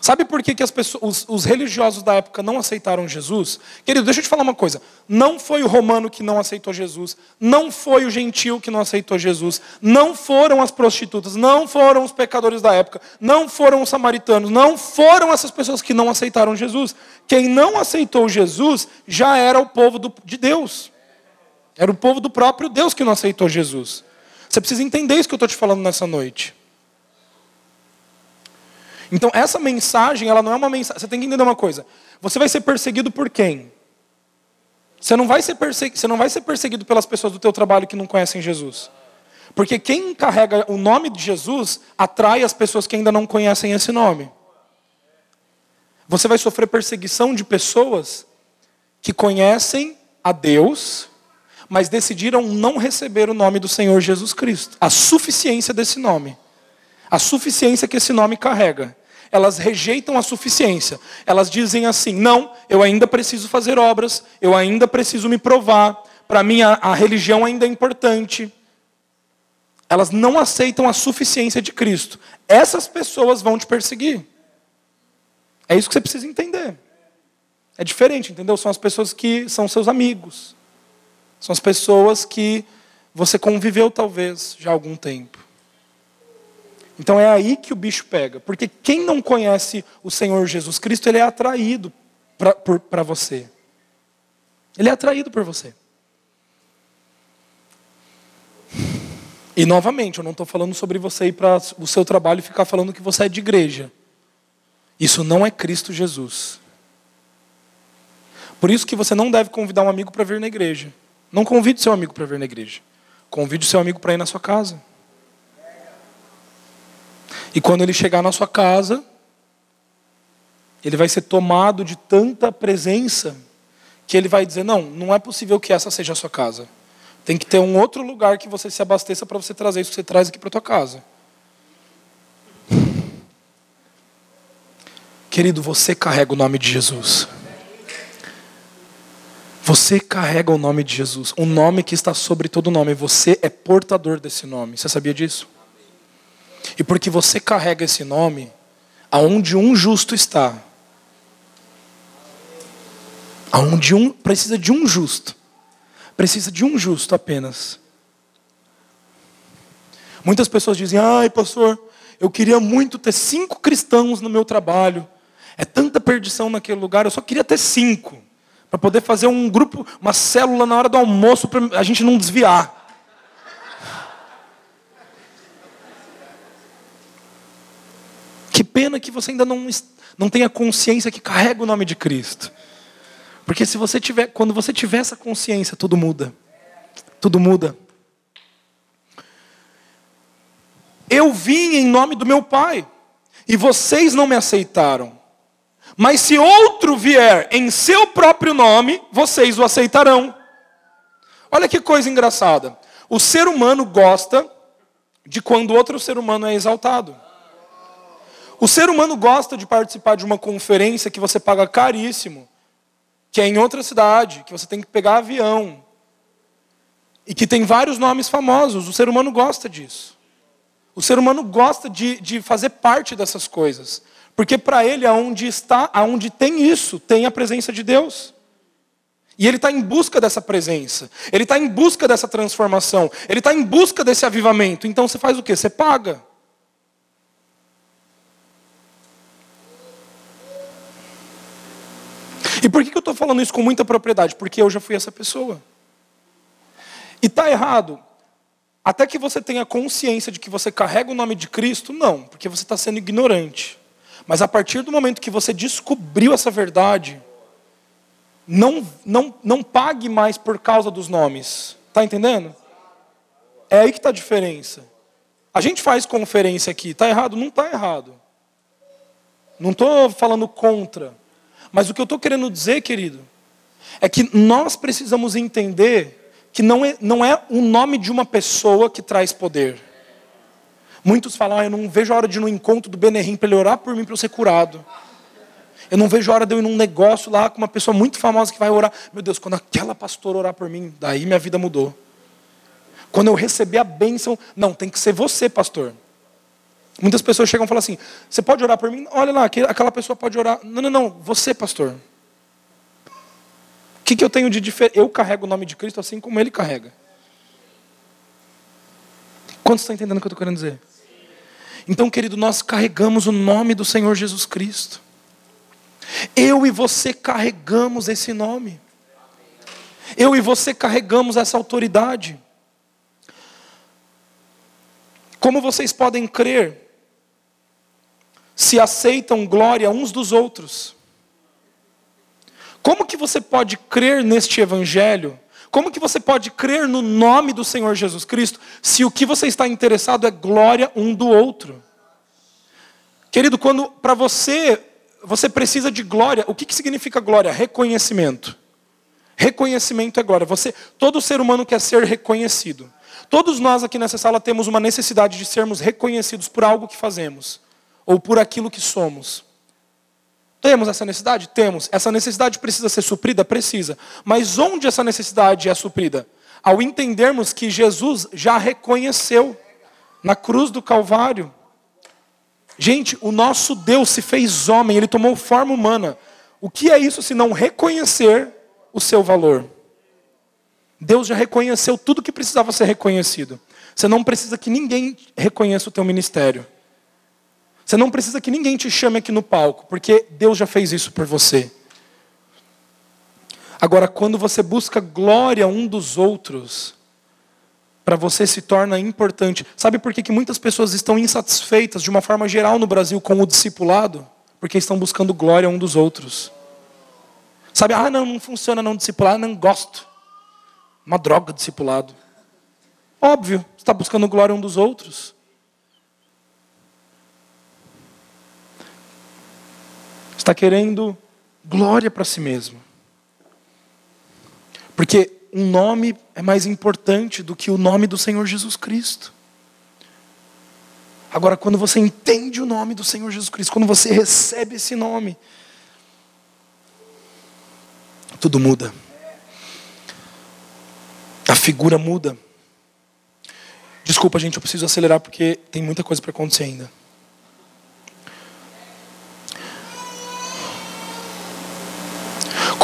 Sabe por que, que as pessoas, os, os, religiosos da época não aceitaram Jesus? Querido, deixa eu te falar uma coisa. Não foi o romano que não aceitou Jesus. Não foi o gentil que não aceitou Jesus. Não foram as prostitutas. Não foram os pecadores da época. Não foram os samaritanos. Não foram essas pessoas que não aceitaram Jesus. Quem não aceitou Jesus já era o povo do, de Deus. Era o povo do próprio Deus que não aceitou Jesus. Você precisa entender isso que eu estou te falando nessa noite. Então, essa mensagem, ela não é uma mensagem. Você tem que entender uma coisa. Você vai ser perseguido por quem? Você não vai ser, persegui... Você não vai ser perseguido pelas pessoas do teu trabalho que não conhecem Jesus. Porque quem carrega o nome de Jesus atrai as pessoas que ainda não conhecem esse nome. Você vai sofrer perseguição de pessoas que conhecem a Deus, mas decidiram não receber o nome do Senhor Jesus Cristo. A suficiência desse nome. A suficiência que esse nome carrega. Elas rejeitam a suficiência. Elas dizem assim: não, eu ainda preciso fazer obras, eu ainda preciso me provar, para mim a, a religião ainda é importante. Elas não aceitam a suficiência de Cristo. Essas pessoas vão te perseguir. É isso que você precisa entender. É diferente, entendeu? São as pessoas que são seus amigos. São as pessoas que você conviveu talvez já há algum tempo. Então é aí que o bicho pega. Porque quem não conhece o Senhor Jesus Cristo, ele é atraído para você. Ele é atraído por você. E novamente, eu não estou falando sobre você ir para o seu trabalho e ficar falando que você é de igreja. Isso não é Cristo Jesus. Por isso que você não deve convidar um amigo para vir na igreja. Não convide seu amigo para vir na igreja. Convide seu amigo para ir na sua casa. E quando ele chegar na sua casa, ele vai ser tomado de tanta presença que ele vai dizer: Não, não é possível que essa seja a sua casa. Tem que ter um outro lugar que você se abasteça para você trazer isso que você traz aqui para a tua casa. Querido, você carrega o nome de Jesus. Você carrega o nome de Jesus, o nome que está sobre todo nome. Você é portador desse nome. Você sabia disso? E porque você carrega esse nome, aonde um justo está, aonde um precisa de um justo, precisa de um justo apenas. Muitas pessoas dizem: "Ai, pastor, eu queria muito ter cinco cristãos no meu trabalho." É tanta perdição naquele lugar, eu só queria ter cinco. Para poder fazer um grupo, uma célula na hora do almoço, para a gente não desviar. Que pena que você ainda não, não tenha consciência que carrega o nome de Cristo. Porque se você tiver, quando você tiver essa consciência, tudo muda. Tudo muda. Eu vim em nome do meu Pai, e vocês não me aceitaram. Mas se outro vier em seu próprio nome, vocês o aceitarão. Olha que coisa engraçada. O ser humano gosta de quando outro ser humano é exaltado. O ser humano gosta de participar de uma conferência que você paga caríssimo, que é em outra cidade, que você tem que pegar avião, e que tem vários nomes famosos. O ser humano gosta disso. O ser humano gosta de, de fazer parte dessas coisas. Porque para ele, aonde está, aonde tem isso, tem a presença de Deus. E ele está em busca dessa presença. Ele está em busca dessa transformação. Ele está em busca desse avivamento. Então você faz o quê? Você paga. E por que eu estou falando isso com muita propriedade? Porque eu já fui essa pessoa. E está errado. Até que você tenha consciência de que você carrega o nome de Cristo, não, porque você está sendo ignorante. Mas a partir do momento que você descobriu essa verdade, não, não, não pague mais por causa dos nomes. Está entendendo? É aí que está a diferença. A gente faz conferência aqui, está errado? Não está errado. Não estou falando contra. Mas o que eu estou querendo dizer, querido, é que nós precisamos entender que não é, não é o nome de uma pessoa que traz poder. Muitos falam, ah, eu não vejo a hora de ir no encontro do Benerim para ele orar por mim para eu ser curado. Eu não vejo a hora de eu ir num negócio lá com uma pessoa muito famosa que vai orar. Meu Deus, quando aquela pastora orar por mim, daí minha vida mudou. Quando eu receber a bênção, não, tem que ser você, pastor. Muitas pessoas chegam e falam assim: você pode orar por mim? Olha lá, aquela pessoa pode orar. Não, não, não, você, pastor. O que, que eu tenho de diferente? Eu carrego o nome de Cristo assim como ele carrega. Quantos estão entendendo o que eu estou querendo dizer? Então, querido, nós carregamos o nome do Senhor Jesus Cristo. Eu e você carregamos esse nome. Eu e você carregamos essa autoridade. Como vocês podem crer se aceitam glória uns dos outros? Como que você pode crer neste evangelho? Como que você pode crer no nome do Senhor Jesus Cristo se o que você está interessado é glória um do outro? Querido, quando para você você precisa de glória, o que, que significa glória? Reconhecimento. Reconhecimento é glória. Você, todo ser humano quer ser reconhecido. Todos nós aqui nessa sala temos uma necessidade de sermos reconhecidos por algo que fazemos ou por aquilo que somos. Temos essa necessidade? Temos. Essa necessidade precisa ser suprida? Precisa. Mas onde essa necessidade é suprida? Ao entendermos que Jesus já reconheceu na cruz do Calvário. Gente, o nosso Deus se fez homem, ele tomou forma humana. O que é isso se não reconhecer o seu valor? Deus já reconheceu tudo que precisava ser reconhecido. Você não precisa que ninguém reconheça o teu ministério. Você não precisa que ninguém te chame aqui no palco, porque Deus já fez isso por você. Agora, quando você busca glória um dos outros, para você se torna importante. Sabe por que, que muitas pessoas estão insatisfeitas, de uma forma geral no Brasil, com o discipulado? Porque estão buscando glória um dos outros. Sabe, ah, não, não funciona não discipular, não gosto. Uma droga discipulado. Óbvio, você está buscando glória um dos outros. Está querendo glória para si mesmo. Porque um nome é mais importante do que o nome do Senhor Jesus Cristo. Agora, quando você entende o nome do Senhor Jesus Cristo, quando você recebe esse nome, tudo muda. A figura muda. Desculpa, gente, eu preciso acelerar porque tem muita coisa para acontecer ainda.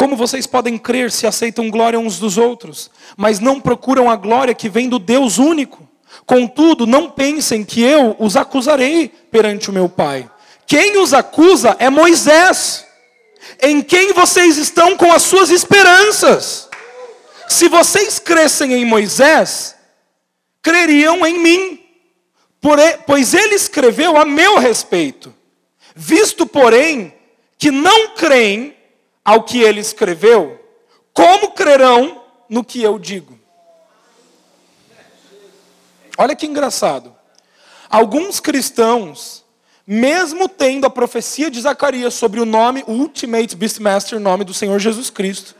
Como vocês podem crer se aceitam glória uns dos outros, mas não procuram a glória que vem do Deus único? Contudo, não pensem que eu os acusarei perante o meu Pai. Quem os acusa é Moisés, em quem vocês estão com as suas esperanças. Se vocês crescem em Moisés, creriam em mim, pois ele escreveu a meu respeito. Visto, porém, que não creem ao que ele escreveu, como crerão no que eu digo? Olha que engraçado. Alguns cristãos, mesmo tendo a profecia de Zacarias sobre o nome Ultimate Beastmaster, nome do Senhor Jesus Cristo,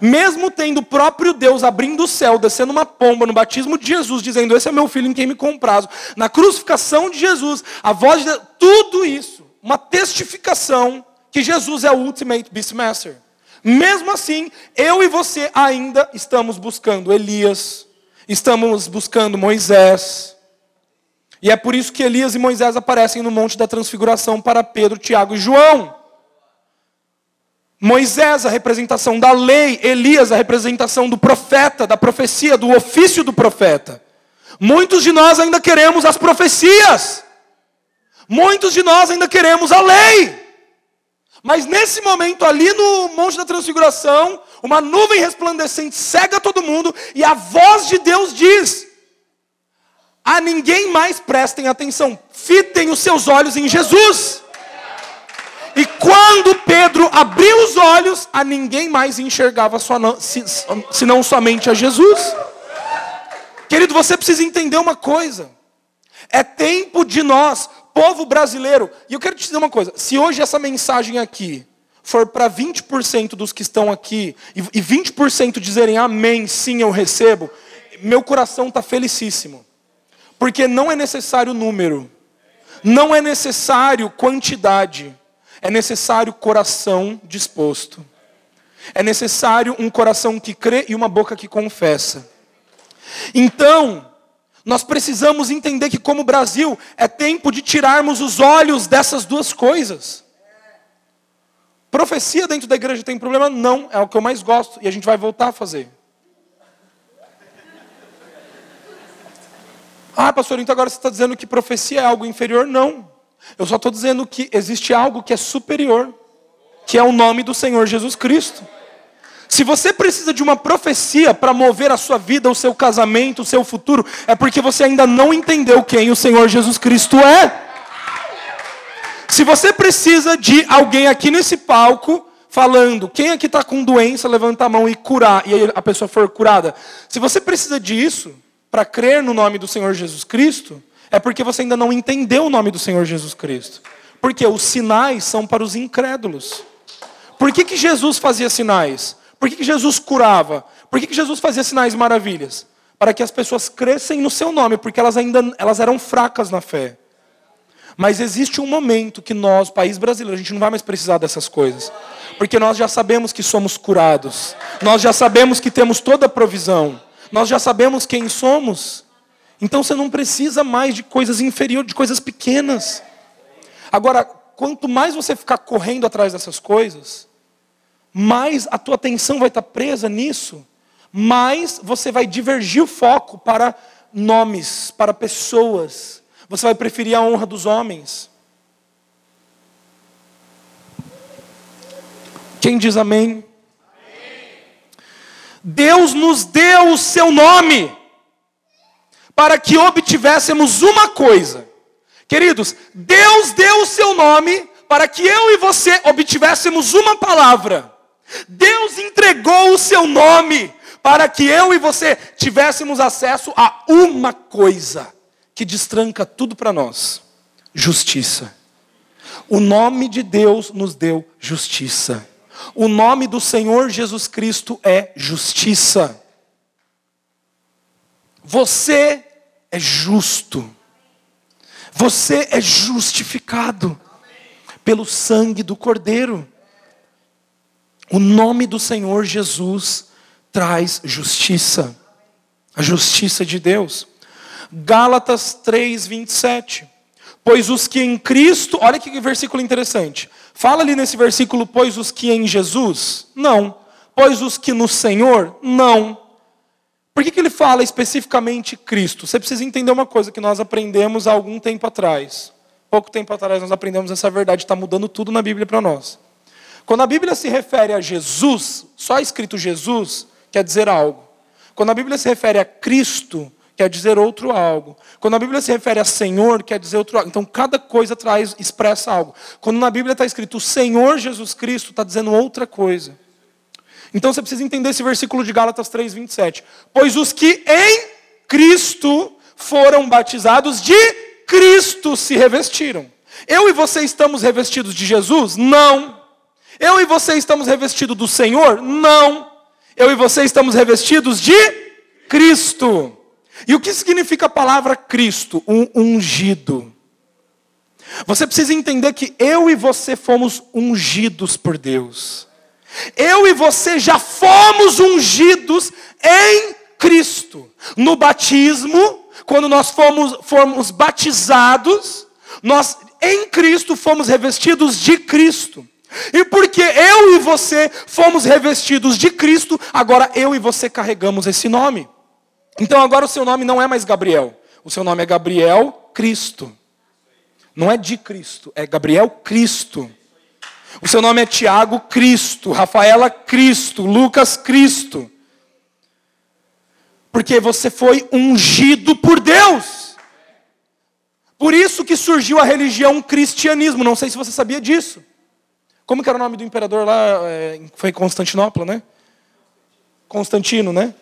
mesmo tendo o próprio Deus abrindo o céu, descendo uma pomba no batismo de Jesus, dizendo: Esse é meu filho em quem me comprazo, na crucificação de Jesus, a voz de Deus, tudo isso, uma testificação que Jesus é o Ultimate Beastmaster. Mesmo assim, eu e você ainda estamos buscando Elias, estamos buscando Moisés. E é por isso que Elias e Moisés aparecem no Monte da Transfiguração para Pedro, Tiago e João. Moisés, a representação da lei, Elias, a representação do profeta, da profecia, do ofício do profeta. Muitos de nós ainda queremos as profecias, muitos de nós ainda queremos a lei. Mas nesse momento, ali no Monte da Transfiguração, uma nuvem resplandecente cega todo mundo, e a voz de Deus diz: A ninguém mais prestem atenção, fitem os seus olhos em Jesus. E quando Pedro abriu os olhos, a ninguém mais enxergava, senão somente a Jesus. Querido, você precisa entender uma coisa: é tempo de nós povo brasileiro. E eu quero te dizer uma coisa: se hoje essa mensagem aqui for para 20% dos que estão aqui, e 20% dizerem amém, sim, eu recebo, meu coração está felicíssimo. Porque não é necessário número, não é necessário quantidade, é necessário coração disposto. É necessário um coração que crê e uma boca que confessa. Então, nós precisamos entender que, como Brasil, é tempo de tirarmos os olhos dessas duas coisas. Profecia dentro da igreja tem problema? Não, é o que eu mais gosto e a gente vai voltar a fazer. Ah, pastor, então agora você está dizendo que profecia é algo inferior? Não. Eu só estou dizendo que existe algo que é superior, que é o nome do Senhor Jesus Cristo. Se você precisa de uma profecia para mover a sua vida, o seu casamento, o seu futuro, é porque você ainda não entendeu quem o Senhor Jesus Cristo é. Se você precisa de alguém aqui nesse palco falando. Quem aqui está com doença, levanta a mão e curar, e a pessoa for curada. Se você precisa disso para crer no nome do Senhor Jesus Cristo, é porque você ainda não entendeu o nome do Senhor Jesus Cristo. Porque os sinais são para os incrédulos. Por que, que Jesus fazia sinais? Por que, que Jesus curava? Por que, que Jesus fazia sinais e maravilhas? Para que as pessoas crescem no seu nome, porque elas ainda elas eram fracas na fé. Mas existe um momento que nós, país brasileiro, a gente não vai mais precisar dessas coisas. Porque nós já sabemos que somos curados. Nós já sabemos que temos toda a provisão. Nós já sabemos quem somos. Então você não precisa mais de coisas inferiores, de coisas pequenas. Agora, quanto mais você ficar correndo atrás dessas coisas, mais a tua atenção vai estar presa nisso, mais você vai divergir o foco para nomes, para pessoas. Você vai preferir a honra dos homens. Quem diz amém? amém? Deus nos deu o seu nome para que obtivéssemos uma coisa. Queridos, Deus deu o seu nome para que eu e você obtivéssemos uma palavra. Deus entregou o seu nome para que eu e você tivéssemos acesso a uma coisa que destranca tudo para nós: justiça. O nome de Deus nos deu justiça. O nome do Senhor Jesus Cristo é justiça. Você é justo. Você é justificado pelo sangue do Cordeiro. O nome do Senhor Jesus traz justiça, a justiça de Deus. Gálatas 3, 27. Pois os que em Cristo, olha que versículo interessante. Fala ali nesse versículo, pois os que em Jesus? Não. Pois os que no Senhor? Não. Por que, que ele fala especificamente Cristo? Você precisa entender uma coisa que nós aprendemos há algum tempo atrás. Pouco tempo atrás nós aprendemos essa verdade, está mudando tudo na Bíblia para nós. Quando a Bíblia se refere a Jesus, só escrito Jesus, quer dizer algo. Quando a Bíblia se refere a Cristo, quer dizer outro algo. Quando a Bíblia se refere a Senhor, quer dizer outro algo. Então cada coisa traz, expressa algo. Quando na Bíblia está escrito Senhor Jesus Cristo, está dizendo outra coisa. Então você precisa entender esse versículo de Gálatas 3, 27. Pois os que em Cristo foram batizados, de Cristo se revestiram. Eu e você estamos revestidos de Jesus? Não. Eu e você estamos revestidos do Senhor? Não. Eu e você estamos revestidos de Cristo. E o que significa a palavra Cristo? Um ungido. Você precisa entender que eu e você fomos ungidos por Deus. Eu e você já fomos ungidos em Cristo. No batismo, quando nós fomos, fomos batizados, nós em Cristo fomos revestidos de Cristo. E porque eu e você fomos revestidos de Cristo, agora eu e você carregamos esse nome. Então agora o seu nome não é mais Gabriel, o seu nome é Gabriel Cristo. Não é de Cristo, é Gabriel Cristo. O seu nome é Tiago Cristo, Rafaela Cristo, Lucas Cristo. Porque você foi ungido por Deus. Por isso que surgiu a religião cristianismo. Não sei se você sabia disso. Como que era o nome do imperador lá? É, foi Constantinopla, né? Constantino, né?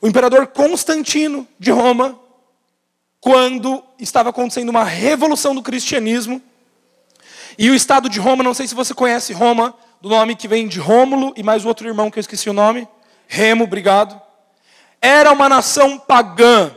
O imperador Constantino de Roma, quando estava acontecendo uma revolução do cristianismo, e o estado de Roma, não sei se você conhece Roma, do nome que vem de Rômulo e mais outro irmão que eu esqueci o nome, Remo, obrigado. Era uma nação pagã,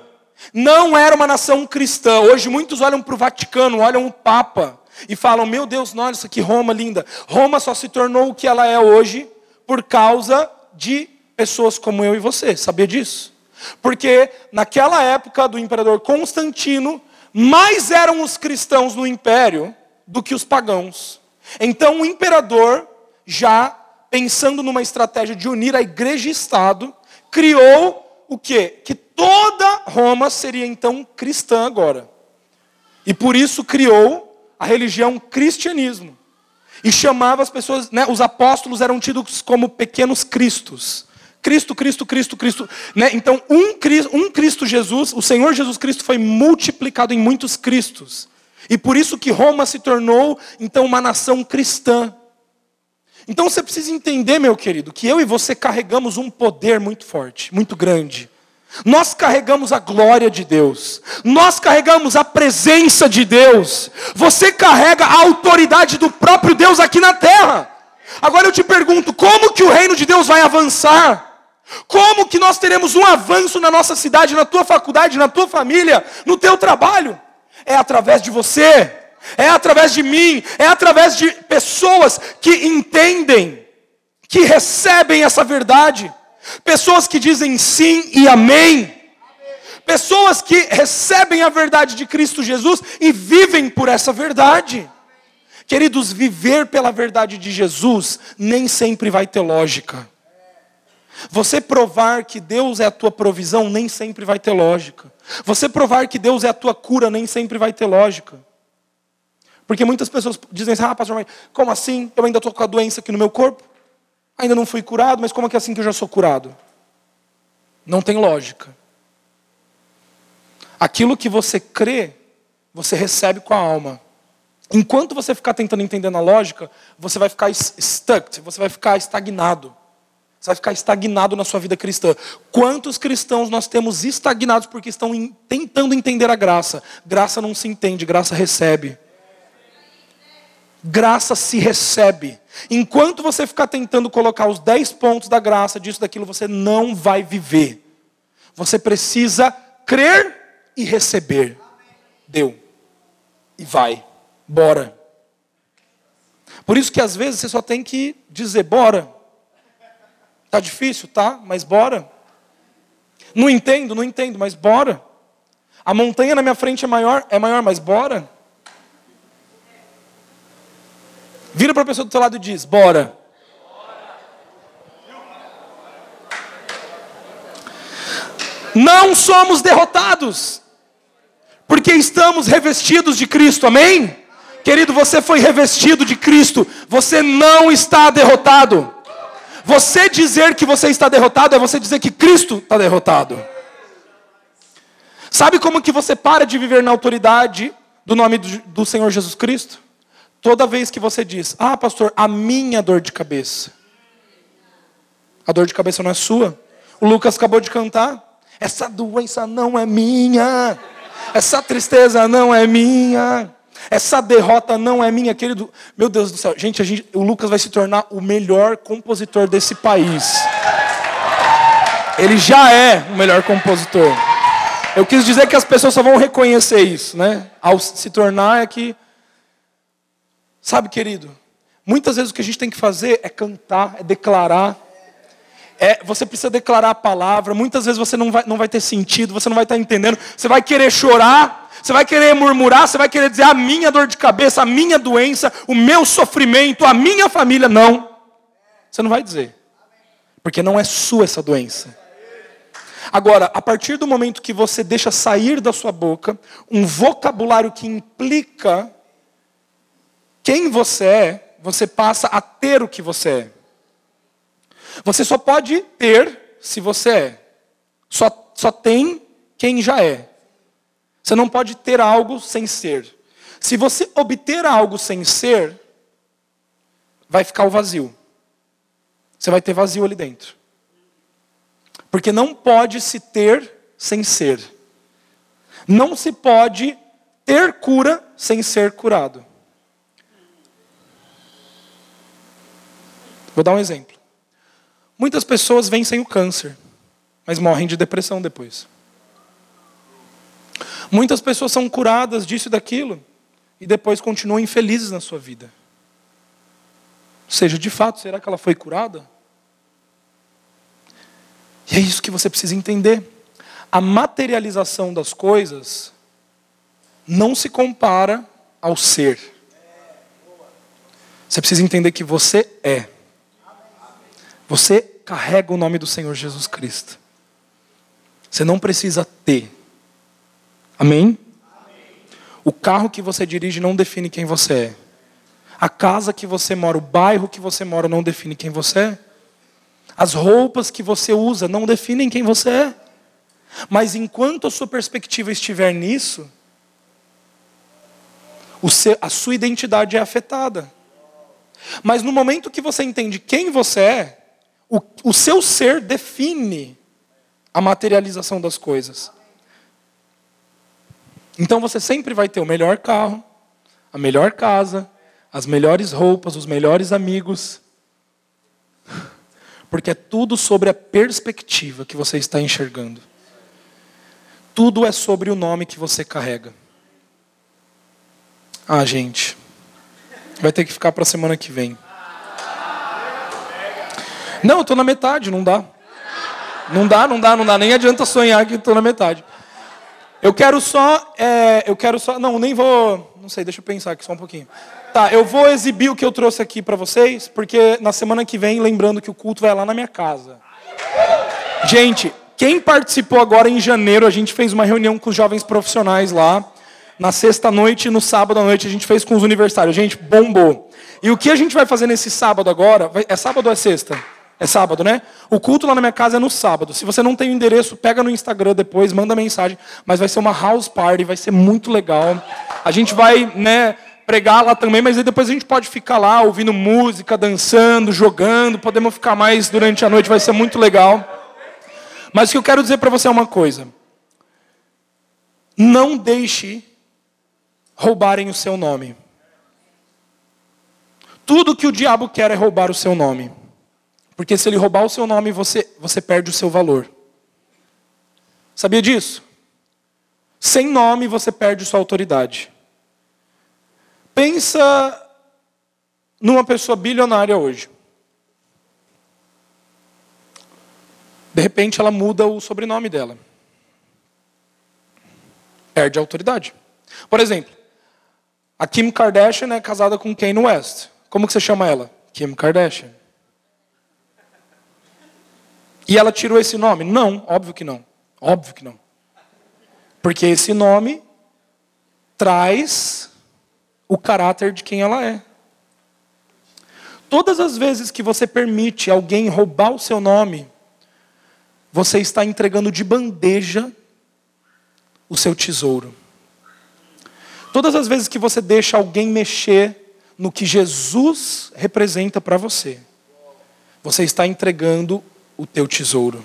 não era uma nação cristã. Hoje muitos olham para o Vaticano, olham o Papa e falam: Meu Deus, nossa, que Roma linda. Roma só se tornou o que ela é hoje por causa de pessoas como eu e você. Sabia disso? Porque naquela época do imperador Constantino, mais eram os cristãos no império do que os pagãos. Então o imperador, já pensando numa estratégia de unir a igreja e Estado, criou o quê? Que toda Roma seria então cristã agora. E por isso criou a religião cristianismo. E chamava as pessoas, né, os apóstolos eram tidos como pequenos cristos. Cristo, Cristo, Cristo, Cristo. Né? Então, um, um Cristo Jesus, o Senhor Jesus Cristo foi multiplicado em muitos Cristos. E por isso que Roma se tornou, então, uma nação cristã. Então você precisa entender, meu querido, que eu e você carregamos um poder muito forte, muito grande. Nós carregamos a glória de Deus, nós carregamos a presença de Deus, você carrega a autoridade do próprio Deus aqui na terra. Agora eu te pergunto, como que o reino de Deus vai avançar? Como que nós teremos um avanço na nossa cidade, na tua faculdade, na tua família, no teu trabalho? É através de você, é através de mim, é através de pessoas que entendem, que recebem essa verdade, pessoas que dizem sim e amém. Pessoas que recebem a verdade de Cristo Jesus e vivem por essa verdade. Queridos, viver pela verdade de Jesus nem sempre vai ter lógica. Você provar que Deus é a tua provisão nem sempre vai ter lógica. Você provar que Deus é a tua cura nem sempre vai ter lógica. Porque muitas pessoas dizem assim: ah, pastor, mas como assim? Eu ainda estou com a doença aqui no meu corpo? Ainda não fui curado, mas como é que é assim que eu já sou curado? Não tem lógica. Aquilo que você crê, você recebe com a alma. Enquanto você ficar tentando entender na lógica, você vai ficar stuck, você vai ficar estagnado. Você vai ficar estagnado na sua vida cristã. Quantos cristãos nós temos estagnados porque estão tentando entender a graça? Graça não se entende, graça recebe. Graça se recebe. Enquanto você ficar tentando colocar os 10 pontos da graça, disso, daquilo, você não vai viver. Você precisa crer e receber. Deu. E vai. Bora. Por isso que às vezes você só tem que dizer, bora. Tá difícil, tá? Mas bora. Não entendo, não entendo, mas bora. A montanha na minha frente é maior, é maior, mas bora. Vira para a pessoa do seu lado e diz: bora. Não somos derrotados, porque estamos revestidos de Cristo, amém? Querido, você foi revestido de Cristo, você não está derrotado. Você dizer que você está derrotado é você dizer que Cristo está derrotado. Sabe como que você para de viver na autoridade do nome do, Senhor Jesus Cristo? Toda vez que você diz, ah, pastor, a minha dor de cabeça. A dor de cabeça não é sua. O Lucas acabou de cantar. Essa doença não é minha. Essa tristeza não é minha. Essa derrota não é minha, querido. Meu Deus do céu, gente, gente, o Lucas vai se tornar o melhor compositor desse país. Ele já é o melhor compositor. Eu quis dizer que as pessoas só vão reconhecer isso, né? Ao se tornar é que. Sabe, querido? Muitas vezes o que a gente tem que fazer é cantar, é declarar. É, você precisa declarar a palavra. Muitas vezes você não vai, não vai ter sentido, você não vai estar entendendo. Você vai querer chorar, você vai querer murmurar, você vai querer dizer a minha dor de cabeça, a minha doença, o meu sofrimento, a minha família. Não. Você não vai dizer. Porque não é sua essa doença. Agora, a partir do momento que você deixa sair da sua boca um vocabulário que implica quem você é, você passa a ter o que você é. Você só pode ter se você é. Só, só tem quem já é. Você não pode ter algo sem ser. Se você obter algo sem ser, vai ficar o vazio. Você vai ter vazio ali dentro. Porque não pode se ter sem ser. Não se pode ter cura sem ser curado. Vou dar um exemplo. Muitas pessoas vencem o câncer, mas morrem de depressão depois. Muitas pessoas são curadas disso e daquilo e depois continuam infelizes na sua vida. Ou seja, de fato, será que ela foi curada? E é isso que você precisa entender. A materialização das coisas não se compara ao ser. Você precisa entender que você é. Você carrega o nome do Senhor Jesus Cristo. Você não precisa ter. Amém? O carro que você dirige não define quem você é. A casa que você mora, o bairro que você mora não define quem você é. As roupas que você usa não definem quem você é. Mas enquanto a sua perspectiva estiver nisso, a sua identidade é afetada. Mas no momento que você entende quem você é, o, o seu ser define a materialização das coisas. Então você sempre vai ter o melhor carro, a melhor casa, as melhores roupas, os melhores amigos. Porque é tudo sobre a perspectiva que você está enxergando. Tudo é sobre o nome que você carrega. Ah, gente. Vai ter que ficar para a semana que vem. Não, eu estou na metade, não dá. Não dá, não dá, não dá. Nem adianta sonhar que estou na metade. Eu quero só, é, eu quero só, não, nem vou, não sei, deixa eu pensar aqui só um pouquinho. Tá, eu vou exibir o que eu trouxe aqui para vocês, porque na semana que vem, lembrando que o culto vai lá na minha casa. Gente, quem participou agora em janeiro, a gente fez uma reunião com os jovens profissionais lá. Na sexta noite e no sábado à noite a gente fez com os universitários. Gente, bombou. E o que a gente vai fazer nesse sábado agora? É sábado ou é sexta? É sábado, né? O culto lá na minha casa é no sábado. Se você não tem o endereço, pega no Instagram depois, manda mensagem. Mas vai ser uma house party, vai ser muito legal. A gente vai, né, pregar lá também, mas depois a gente pode ficar lá ouvindo música, dançando, jogando. Podemos ficar mais durante a noite, vai ser muito legal. Mas o que eu quero dizer para você é uma coisa. Não deixe roubarem o seu nome. Tudo que o diabo quer é roubar o seu nome. Porque se ele roubar o seu nome, você, você perde o seu valor. Sabia disso? Sem nome, você perde sua autoridade. Pensa numa pessoa bilionária hoje. De repente, ela muda o sobrenome dela. Perde a autoridade. Por exemplo, a Kim Kardashian é casada com Kanye West. Como que você chama ela? Kim Kardashian. E ela tirou esse nome? Não, óbvio que não. Óbvio que não. Porque esse nome traz o caráter de quem ela é. Todas as vezes que você permite alguém roubar o seu nome, você está entregando de bandeja o seu tesouro. Todas as vezes que você deixa alguém mexer no que Jesus representa para você, você está entregando o teu tesouro.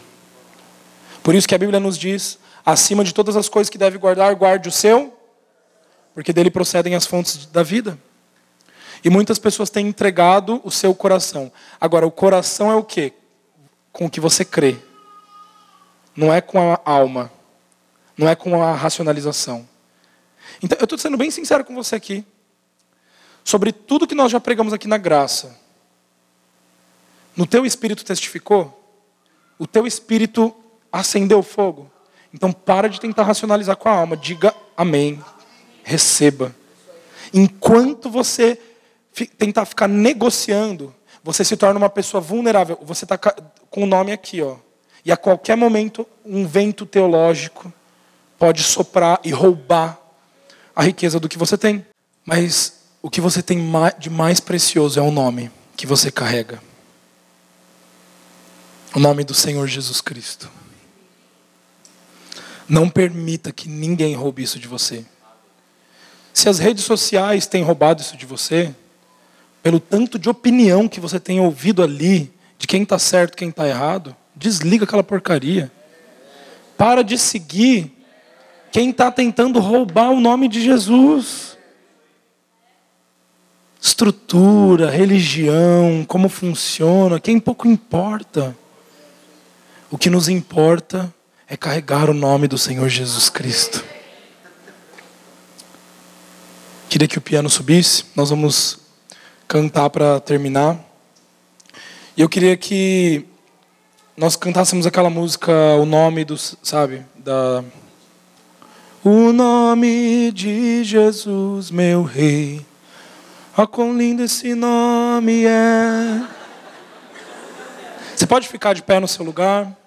Por isso que a Bíblia nos diz: acima de todas as coisas que deve guardar, guarde o seu, porque dele procedem as fontes da vida. E muitas pessoas têm entregado o seu coração. Agora, o coração é o quê? Com o que você crê. Não é com a alma. Não é com a racionalização. Então, eu estou sendo bem sincero com você aqui. Sobre tudo que nós já pregamos aqui na graça. No teu espírito testificou? O teu espírito acendeu fogo. Então para de tentar racionalizar com a alma, diga amém, receba. Enquanto você tentar ficar negociando, você se torna uma pessoa vulnerável. Você está com o nome aqui, ó. E a qualquer momento um vento teológico pode soprar e roubar a riqueza do que você tem. Mas o que você tem de mais precioso é o nome que você carrega. O nome do Senhor Jesus Cristo. Não permita que ninguém roube isso de você. Se as redes sociais têm roubado isso de você, pelo tanto de opinião que você tem ouvido ali, de quem está certo, quem está errado, desliga aquela porcaria. Para de seguir quem está tentando roubar o nome de Jesus. Estrutura, religião, como funciona, quem pouco importa. O que nos importa é carregar o nome do Senhor Jesus Cristo. Queria que o piano subisse, nós vamos cantar para terminar. E eu queria que nós cantássemos aquela música, o nome do, sabe, da O nome de Jesus, meu rei. Ah, quão lindo esse nome é. Você pode ficar de pé no seu lugar?